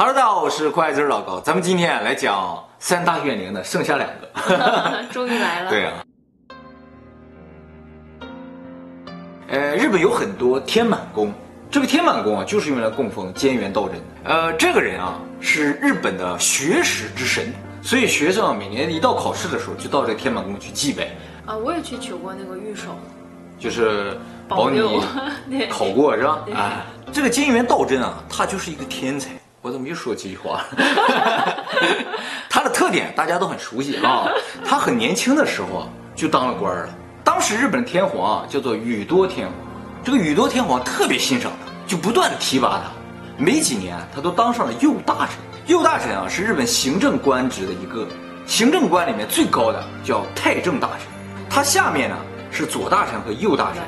Hello，大家好，我是快字老高，咱们今天来讲三大怨灵的剩下两个，终于来了。对啊，呃，日本有很多天满宫，这个天满宫啊，就是用来供奉菅原道真的。呃，这个人啊，是日本的学识之神，所以学生啊，每年一到考试的时候，就到这个天满宫去祭拜。啊，我也去求过那个御守，就是保你考过是吧？啊，这个菅原道真啊，他就是一个天才。我怎么又说这句话？他的特点大家都很熟悉啊。他很年轻的时候就当了官了。当时日本天皇啊叫做宇多天皇，这个宇多天皇特别欣赏他，就不断的提拔他。没几年他都当上了右大臣。右大臣啊是日本行政官职的一个，行政官里面最高的叫太政大臣。他下面呢是左大臣和右大臣。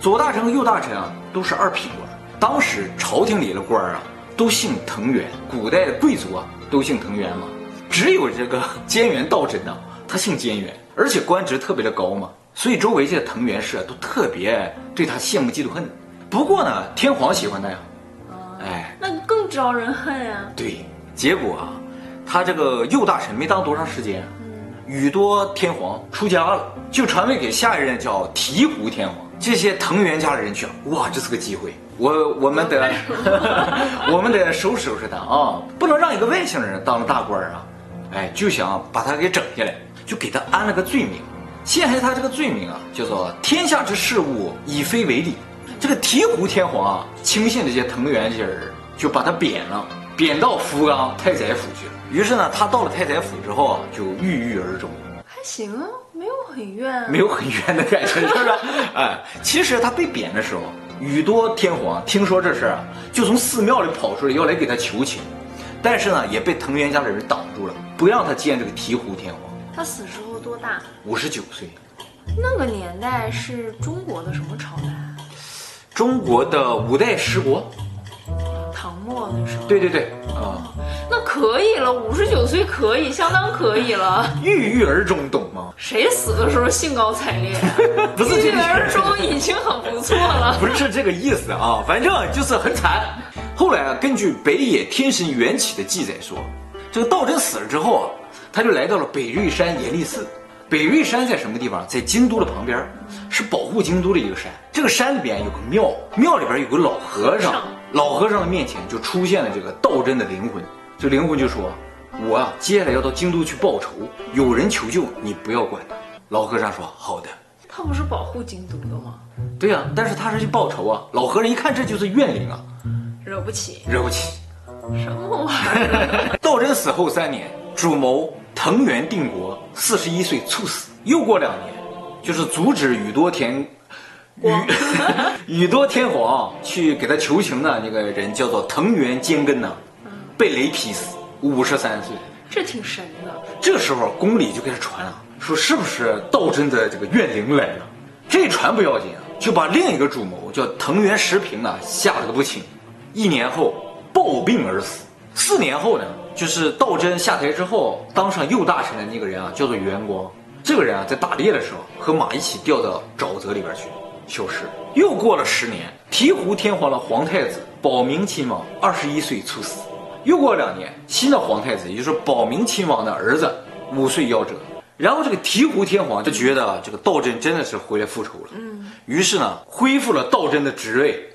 左大臣和右大臣啊都是二品官。当时朝廷里的官啊。都姓藤原，古代的贵族啊都姓藤原嘛，只有这个菅原道真呢，他姓菅原，而且官职特别的高嘛，所以周围这些藤原氏啊都特别对他羡慕嫉妒恨。不过呢，天皇喜欢他呀，哎，那更招人恨呀。对，结果啊，他这个右大臣没当多长时间，宇多天皇出家了，就传位给下一任叫醍醐天皇。这些藤原家的人去，哇，这是个机会，我我们得，我们得收拾收拾他啊，不能让一个外姓人当了大官啊，哎，就想把他给整下来，就给他安了个罪名，陷害他这个罪名啊，叫做天下之事物以非为理。这个醍醐天皇啊，轻信这些藤原这些人，就把他贬了，贬到福冈太宰府去了。于是呢，他到了太宰府之后啊，就郁郁而终。还行啊。没有很冤、啊，没有很冤的感觉，是不是？哎，其实他被贬的时候，宇多天皇听说这事啊，就从寺庙里跑出来要来给他求情，但是呢，也被藤原家的人挡住了，不让他见这个醍醐天皇。他死时候多大？五十九岁。那个年代是中国的什么朝代？中国的五代十国。唐末那时候。对对对，啊、嗯。那可以了，五十九岁可以，相当可以了。郁郁而终，懂吗？谁死的时候兴高采烈？不是，郁郁而终已经很不错了。不是这个意思啊，反正就是很惨。后来啊，根据北野天神缘起的记载说，这个道真死了之后啊，他就来到了北瑞山严立寺。北瑞山在什么地方？在京都的旁边，是保护京都的一个山。这个山里边有个庙，庙里边有个老和尚，老和尚的面前就出现了这个道真的灵魂。这灵魂就说：“我啊，接下来要到京都去报仇，有人求救，你不要管他。”老和尚说：“好的。”他不是保护京都的吗？对呀、啊，但是他是去报仇啊。老和尚一看这就是怨灵啊，惹不起，惹不起。什么玩意儿？道真死后三年，主谋藤原定国四十一岁猝死。又过两年，就是阻止宇多田 宇 宇多天皇去给他求情的那个人叫做藤原兼根呐。被雷劈死，五十三岁，这挺神的。这时候宫里就开始传啊，说是不是道真的这个怨灵来了？这传不要紧啊，就把另一个主谋叫藤原时平啊吓了个不轻。一年后暴病而死。四年后呢，就是道真下台之后当上右大臣的那个人啊，叫做元光。这个人啊，在打猎的时候和马一起掉到沼泽里边去，消失。又过了十年，醍醐天皇的皇太子保明亲王二十一岁猝死。又过两年，新的皇太子，也就是保明亲王的儿子，五岁夭折。然后这个醍醐天皇就觉得这个道真真的是回来复仇了，嗯，于是呢，恢复了道真的职位，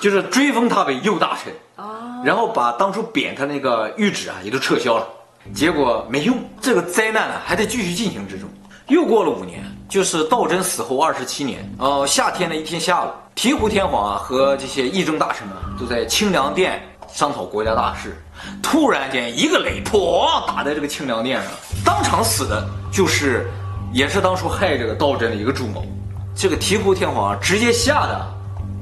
就是追封他为右大臣，哦，然后把当初贬他那个諭旨啊也都撤销了。结果没用，这个灾难啊还在继续进行之中。又过了五年，就是道真死后二十七年，呃，夏天的一天下午，醍醐天皇啊和这些议政大臣们都在清凉殿商讨国家大事。突然间，一个雷砰打在这个清凉殿上，当场死的就是，也是当初害这个道真的一个主谋。这个醍醐天皇直接吓得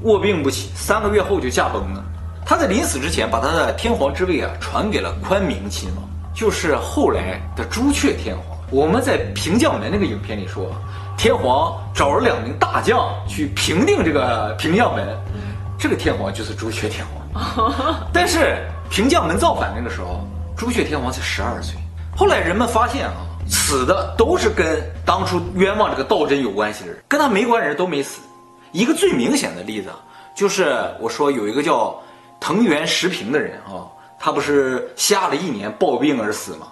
卧病不起，三个月后就驾崩了。他在临死之前，把他的天皇之位啊传给了宽明亲王，就是后来的朱雀天皇。我们在平将门那个影片里说，天皇找了两名大将去平定这个平将门，这个天皇就是朱雀天皇。但是。平将门造反那个时候，朱雀天王才十二岁。后来人们发现啊，死的都是跟当初冤枉这个道真有关系的人，跟他没关系的人都没死。一个最明显的例子，就是我说有一个叫藤原时平的人啊，他不是下了一年暴病而死吗？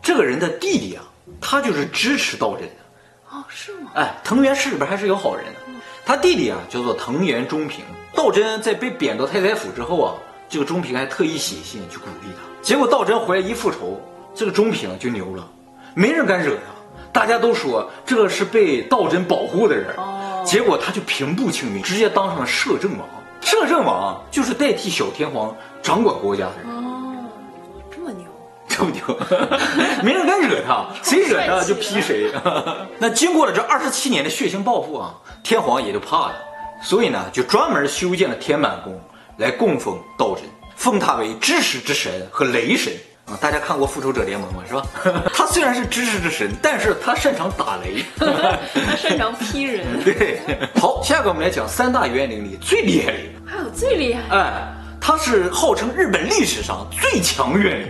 这个人的弟弟啊，他就是支持道真的。哦，是吗？哎，藤原氏里边还是有好人的。他弟弟啊叫做藤原忠平。道真在被贬到太宰府之后啊，这个钟平还特意写信去鼓励他。结果道真回来一复仇，这个钟平就牛了，没人敢惹他，大家都说这个是被道真保护的人。哦。结果他就平步青云，直接当上了摄政王。摄政王就是代替小天皇掌管国家的人。哦，这么牛，没人敢惹他，谁惹他就劈谁。那经过了这二十七年的血腥报复啊，天皇也就怕了，所以呢，就专门修建了天满宫来供奉道真，奉他为知识之神和雷神啊。大家看过复仇者联盟吗？是吧？他虽然是知识之神，但是他擅长打雷，他擅长劈人。对，好，下个我们来讲三大冤灵里最厉害的，还有最厉害，哎，他是号称日本历史上最强冤灵。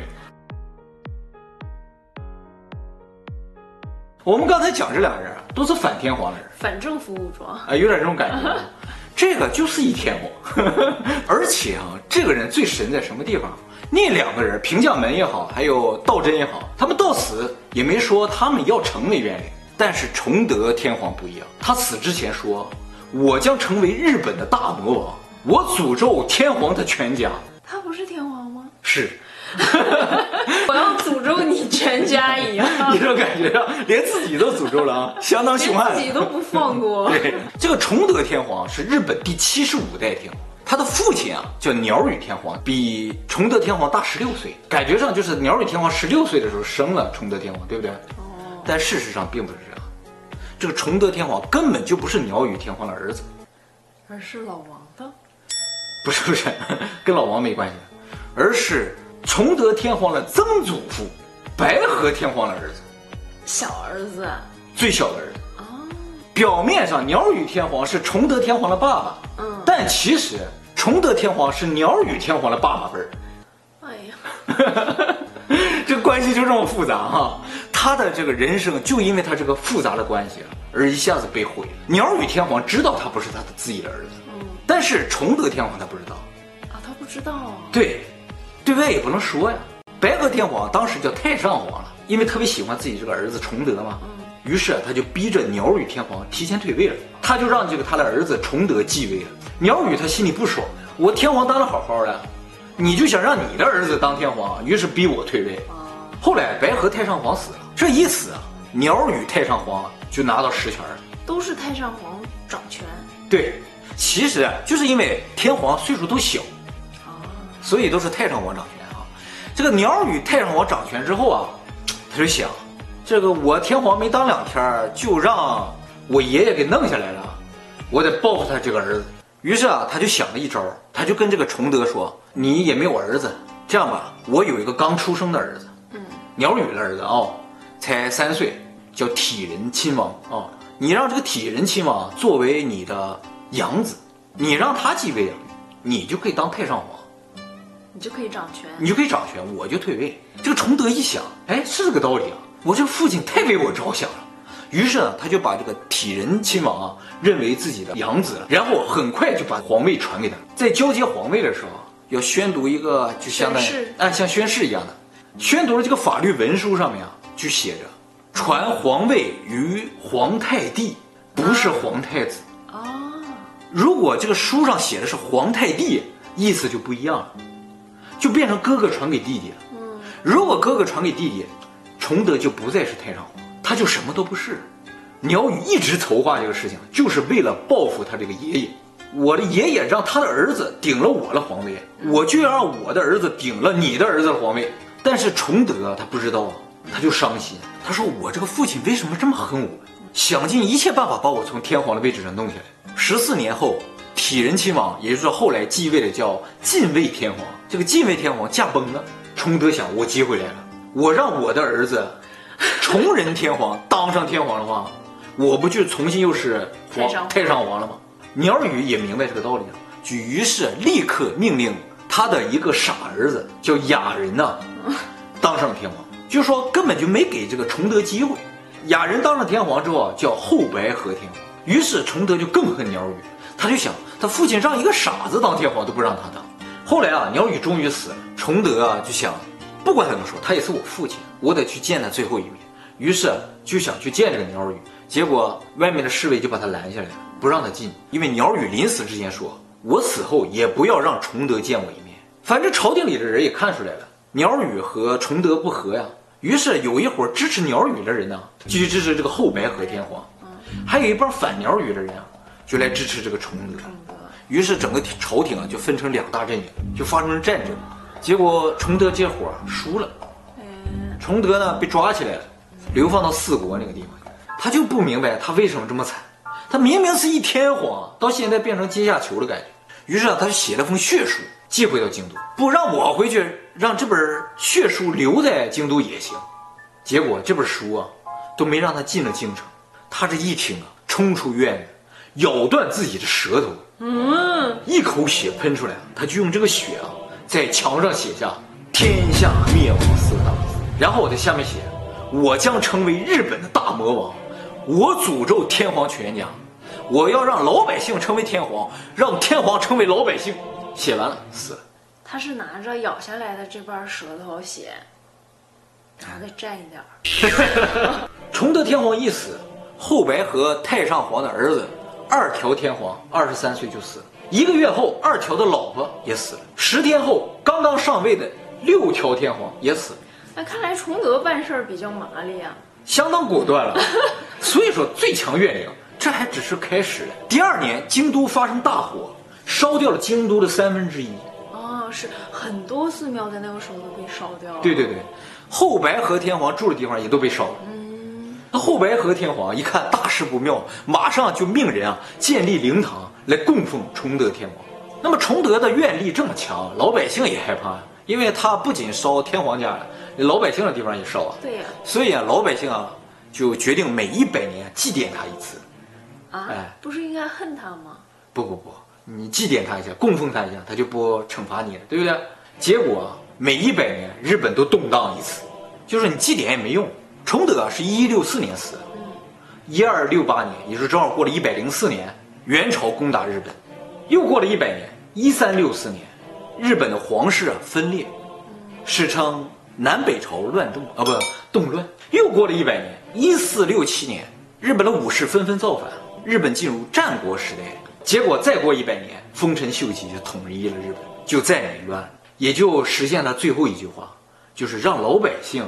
我们刚才讲这俩人啊都是反天皇的人，反政府武装，啊，有点这种感觉。这个就是一天皇，而且啊，这个人最神在什么地方？那两个人，平将门也好，还有道真也好，他们到死也没说他们要成为元灵。但是崇德天皇不一样，他死之前说：“我将成为日本的大魔王，我诅咒天皇他全家。”他不是天皇吗？是。我要诅咒你全家一样，你这种感觉啊，连自己都诅咒了啊，相当凶悍，自己都不放过。对，这个崇德天皇是日本第七十五代天皇，他的父亲啊叫鸟羽天皇，比崇德天皇大十六岁，感觉上就是鸟羽天皇十六岁的时候生了崇德天皇，对不对？哦。但事实上并不是这样，这个崇德天皇根本就不是鸟羽天皇的儿子，而是老王的。不是不是，跟老王没关系，而是。崇德天皇的曾祖父，白河天皇的儿子，小儿子，最小的儿子啊。表面上鸟羽天皇是崇德天皇的爸爸，嗯，但其实崇德天皇是鸟羽天皇的爸爸辈儿。哎呀，这关系就这么复杂哈。他的这个人生就因为他这个复杂的关系而一下子被毁了。鸟羽天皇知道他不是他的自己的儿子，嗯，但是崇德天皇他不知道啊，他不知道啊，对。对外也不能说呀。白河天皇当时叫太上皇了，因为特别喜欢自己这个儿子崇德嘛。于是他就逼着鸟羽天皇提前退位了，他就让这个他的儿子崇德继位了。鸟羽他心里不爽，我天皇当的好好的，你就想让你的儿子当天皇，于是逼我退位。后来白河太上皇死了，这一死啊，鸟羽太上皇就拿到实权了，都是太上皇掌权。对，其实啊，就是因为天皇岁数都小。所以都是太上皇掌权啊！这个鸟羽太上皇掌权之后啊，他就想，这个我天皇没当两天，就让我爷爷给弄下来了，我得报复他这个儿子。于是啊，他就想了一招，他就跟这个崇德说：“你也没有儿子，这样吧，我有一个刚出生的儿子，嗯，鸟羽的儿子啊、哦，才三岁，叫体仁亲王啊、哦，你让这个体仁亲王作为你的养子，你让他继位啊，你就可以当太上皇。”你就可以掌权，你就可以掌权，我就退位。这个崇德一想，哎，是这个道理啊！我这父亲太为我着想了，于是呢，他就把这个体仁亲王啊认为自己的养子了，然后很快就把皇位传给他。在交接皇位的时候，要宣读一个就相当于哎像宣誓一样的，宣读了这个法律文书上面啊就写着传皇位于皇太帝，不是皇太子。哦，如果这个书上写的是皇太帝，意思就不一样了。就变成哥哥传给弟弟了。嗯，如果哥哥传给弟弟，崇德就不再是太上皇，他就什么都不是。鸟羽一直筹划这个事情，就是为了报复他这个爷爷。我的爷爷让他的儿子顶了我的皇位，我就要让我的儿子顶了你的儿子的皇位。但是崇德他不知道啊，他就伤心。他说：“我这个父亲为什么这么恨我？想尽一切办法把我从天皇的位置上弄下来。”十四年后。体仁亲王，也就是后来继位的叫晋卫天皇，这个晋卫天皇驾崩了。崇德想，我机会来了，我让我的儿子 崇仁天皇当上天皇的话，我不就重新又是皇太上，皇了吗？鸟羽也明白这个道理了，就于是立刻命令他的一个傻儿子叫雅人呐、啊，当上了天皇，就说根本就没给这个崇德机会。雅人当上天皇之后啊叫后白河天皇，于是崇德就更恨鸟羽。他就想，他父亲让一个傻子当天皇都不让他当。后来啊，鸟羽终于死了，崇德啊就想，不管怎么说，他也是我父亲，我得去见他最后一面。于是就想去见这个鸟羽，结果外面的侍卫就把他拦下来了，不让他进，因为鸟羽临死之前说：“我死后也不要让崇德见我一面。”反正朝廷里的人也看出来了，鸟羽和崇德不和呀。于是有一伙支持鸟羽的人呢，继续支持这个后白河天皇，还有一帮反鸟羽的人啊，就来支持这个崇德。于是整个朝廷啊就分成两大阵营，就发生了战争。结果崇德这伙输了，崇德呢被抓起来了，流放到四国那个地方。他就不明白他为什么这么惨，他明明是一天皇，到现在变成阶下囚的感觉。于是啊，他就写了封血书。寄回到京都，不让我回去，让这本血书留在京都也行。结果这本书啊，都没让他进了京城。他这一听啊，冲出院子，咬断自己的舌头，嗯，一口血喷出来，他就用这个血啊，在墙上写下“天下灭亡”四个大字。然后我在下面写：“我将成为日本的大魔王，我诅咒天皇全家，我要让老百姓成为天皇，让天皇成为老百姓。”写完了，死了。他是拿着咬下来的这半舌头写，然后再蘸一点儿。崇德天皇一死，后白河太上皇的儿子二条天皇二十三岁就死了。一个月后，二条的老婆也死了。十天后，刚刚上位的六条天皇也死了。那看来崇德办事儿比较麻利啊，相当果断了。所以说，最强怨灵，这还只是开始。第二年，京都发生大火。烧掉了京都的三分之一，哦，是很多寺庙在那个时候都被烧掉了。对对对，后白河天皇住的地方也都被烧了。嗯，那后白河天皇一看大事不妙，马上就命人啊建立灵堂来供奉崇德天皇。那么崇德的愿力这么强，老百姓也害怕，因为他不仅烧天皇家的，老百姓的地方也烧啊。对呀。所以啊，老百姓啊就决定每一百年祭奠他一次。啊？哎，不是应该恨他吗？不不不。你祭奠他一下，供奉他一下，他就不惩罚你了，对不对？结果每一百年日本都动荡一次，就是你祭奠也没用。崇德是一一六四年死的，一二六八年，也就是正好过了一百零四年，元朝攻打日本，又过了一百年，一三六四年，日本的皇室啊分裂，史称南北朝乱动啊，不动乱。又过了一百年，一四六七年，日本的武士纷纷造反，日本进入战国时代。结果再过一百年，丰臣秀吉就统一了日本，就再没乱，也就实现了最后一句话，就是让老百姓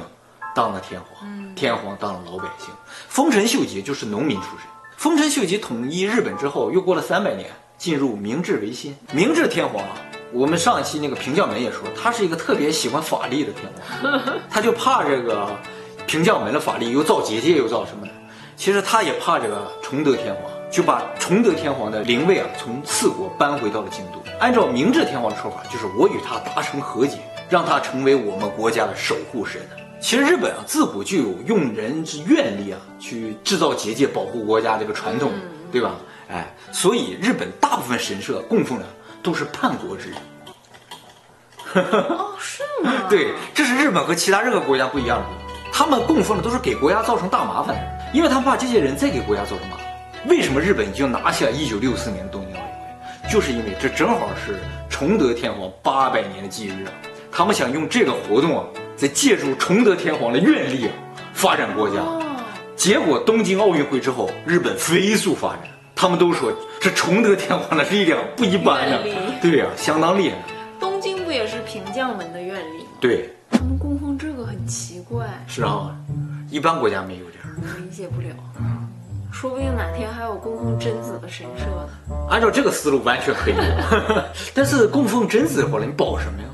当了天皇，天皇当了老百姓。丰臣秀吉就是农民出身。丰臣秀吉统一日本之后，又过了三百年，进入明治维新。明治天皇啊，我们上一期那个平将门也说，他是一个特别喜欢法力的天皇，他就怕这个平将门的法力又造结界又造什么的。其实他也怕这个崇德天皇。就把崇德天皇的灵位啊从四国搬回到了京都。按照明治天皇的说法，就是我与他达成和解，让他成为我们国家的守护神。其实日本啊自古就有用人之愿力啊去制造结界保护国家这个传统，对吧？哎，所以日本大部分神社供奉的都是叛国之人。哦，是吗？对，这是日本和其他任何国家不一样的，他们供奉的都是给国家造成大麻烦的人，因为他们怕这些人再给国家造成麻烦。为什么日本已经拿下一九六四年的东京奥运会？就是因为这正好是崇德天皇八百年的忌日啊！他们想用这个活动啊，再借助崇德天皇的愿力啊，发展国家。结果东京奥运会之后，日本飞速发展。他们都说这崇德天皇的力量不一般啊！对呀、啊，相当厉害。东京不也是平将门的愿力吗？对。他们供奉这个很奇怪。是啊，一般国家没有这样。我理解不了。说不定哪天还有供奉贞子的神社呢。按照这个思路，完全可以。但是供奉贞子的话，你保什么呀？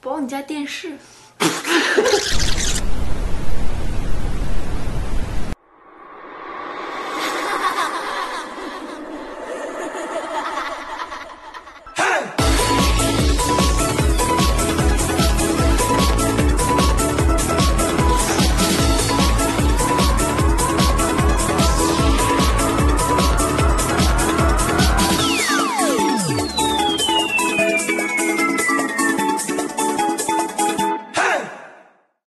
保你家电视。